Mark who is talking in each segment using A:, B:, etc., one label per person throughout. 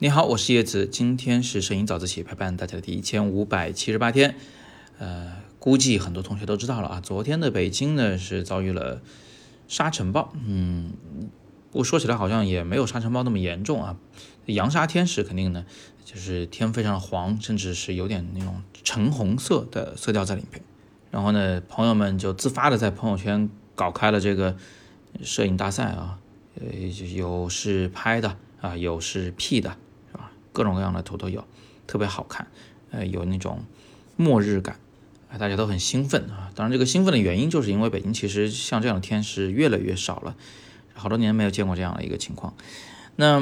A: 你好，我是叶子，今天是摄影早自习陪伴大家的第一千五百七十八天。呃，估计很多同学都知道了啊，昨天的北京呢是遭遇了沙尘暴。嗯，不过说起来好像也没有沙尘暴那么严重啊。扬沙天是肯定的，就是天非常的黄，甚至是有点那种橙红色的色调在里面。然后呢，朋友们就自发的在朋友圈搞开了这个摄影大赛啊，呃，有是拍的啊，有是 P 的。各种各样的图都有，特别好看，呃，有那种末日感，啊，大家都很兴奋啊。当然，这个兴奋的原因就是因为北京其实像这样的天是越来越少了，好多年没有见过这样的一个情况。那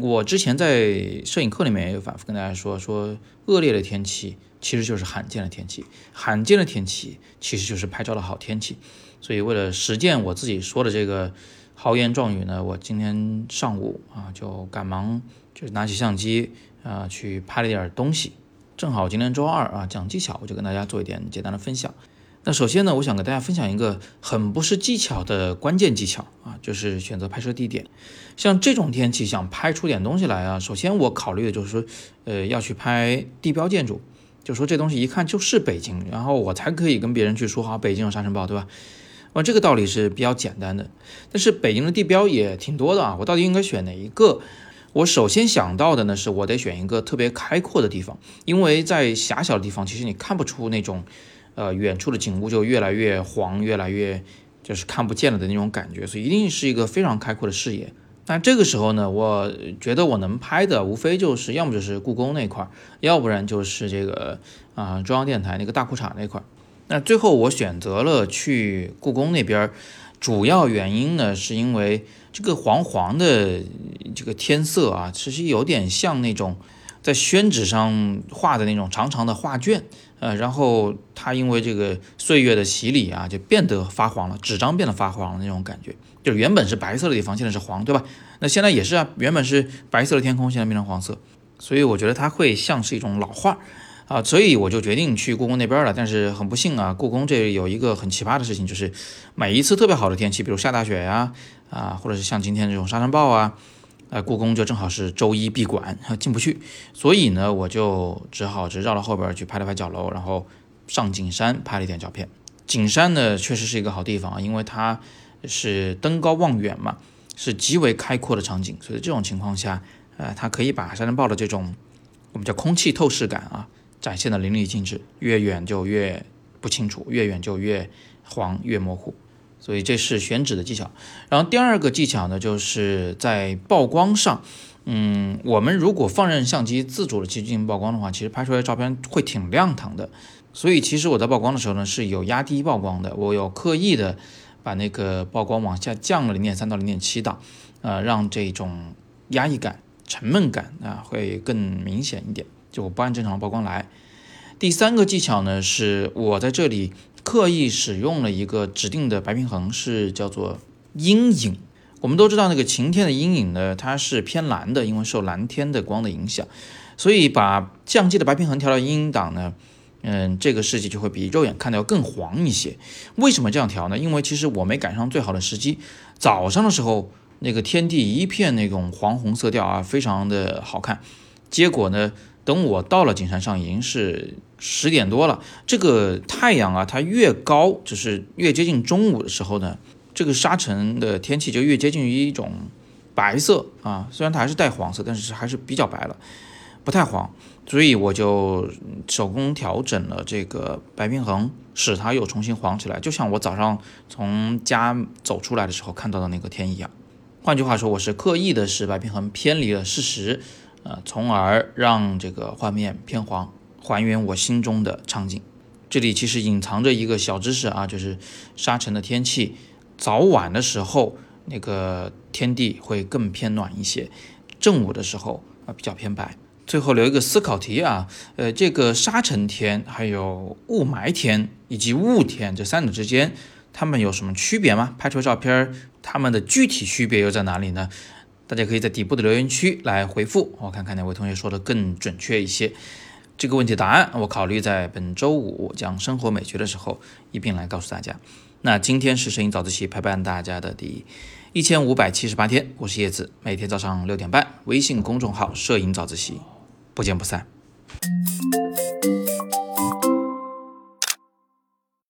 A: 我之前在摄影课里面也有反复跟大家说，说恶劣的天气其实就是罕见的天气，罕见的天气其实就是拍照的好天气。所以为了实践我自己说的这个豪言壮语呢，我今天上午啊就赶忙。就是拿起相机啊，去拍了点东西。正好今天周二啊，讲技巧，我就跟大家做一点简单的分享。那首先呢，我想跟大家分享一个很不是技巧的关键技巧啊，就是选择拍摄地点。像这种天气，想拍出点东西来啊，首先我考虑的就是说，呃，要去拍地标建筑，就说这东西一看就是北京，然后我才可以跟别人去说好北京有沙尘暴，对吧？啊，这个道理是比较简单的。但是北京的地标也挺多的啊，我到底应该选哪一个？我首先想到的呢，是我得选一个特别开阔的地方，因为在狭小的地方，其实你看不出那种，呃，远处的景物就越来越黄，越来越就是看不见了的那种感觉，所以一定是一个非常开阔的视野。但这个时候呢，我觉得我能拍的无非就是要么就是故宫那块儿，要不然就是这个啊中央电台那个大裤衩那块儿。那最后我选择了去故宫那边，主要原因呢，是因为。这个黄黄的这个天色啊，其实有点像那种在宣纸上画的那种长长的画卷，呃，然后它因为这个岁月的洗礼啊，就变得发黄了，纸张变得发黄了那种感觉，就是原本是白色的地方，现在是黄，对吧？那现在也是啊，原本是白色的天空，现在变成黄色，所以我觉得它会像是一种老画。啊，所以我就决定去故宫那边了。但是很不幸啊，故宫这有一个很奇葩的事情，就是每一次特别好的天气，比如下大雪呀，啊，或者是像今天这种沙尘暴啊，呃，故宫就正好是周一闭馆，进不去。所以呢，我就只好直绕到后边去拍了拍角楼，然后上景山拍了一点照片。景山呢，确实是一个好地方啊，因为它是登高望远嘛，是极为开阔的场景，所以这种情况下，呃，它可以把沙尘暴的这种我们叫空气透视感啊。展现的淋漓尽致，越远就越不清楚，越远就越黄越模糊，所以这是选址的技巧。然后第二个技巧呢，就是在曝光上，嗯，我们如果放任相机自主的去进行曝光的话，其实拍出来的照片会挺亮堂的。所以其实我在曝光的时候呢，是有压低曝光的，我有刻意的把那个曝光往下降了零点三到零点七档，呃，让这种压抑感、沉闷感啊会更明显一点。就不按正常的曝光来。第三个技巧呢，是我在这里刻意使用了一个指定的白平衡，是叫做阴影。我们都知道那个晴天的阴影呢，它是偏蓝的，因为受蓝天的光的影响。所以把相机的白平衡调到阴影档呢，嗯，这个世界就会比肉眼看到要更黄一些。为什么这样调呢？因为其实我没赶上最好的时机，早上的时候那个天地一片那种黄红色调啊，非常的好看。结果呢？等我到了景山上，已经是十点多了。这个太阳啊，它越高，就是越接近中午的时候呢，这个沙尘的天气就越接近于一种白色啊。虽然它还是带黄色，但是还是比较白了，不太黄。所以我就手工调整了这个白平衡，使它又重新黄起来，就像我早上从家走出来的时候看到的那个天一样。换句话说，我是刻意的使白平衡偏离了事实。呃，从而让这个画面偏黄，还原我心中的场景。这里其实隐藏着一个小知识啊，就是沙尘的天气，早晚的时候那个天地会更偏暖一些，正午的时候啊比较偏白。最后留一个思考题啊，呃，这个沙尘天、还有雾霾天以及雾天这三者之间，它们有什么区别吗？拍出照片，它们的具体区别又在哪里呢？大家可以在底部的留言区来回复，我看看哪位同学说的更准确一些。这个问题答案，我考虑在本周五讲生活美学的时候一并来告诉大家。那今天是摄影早自习陪伴大家的第一千五百七十八天，我是叶子，每天早上六点半，微信公众号“摄影早自习”，不见不散。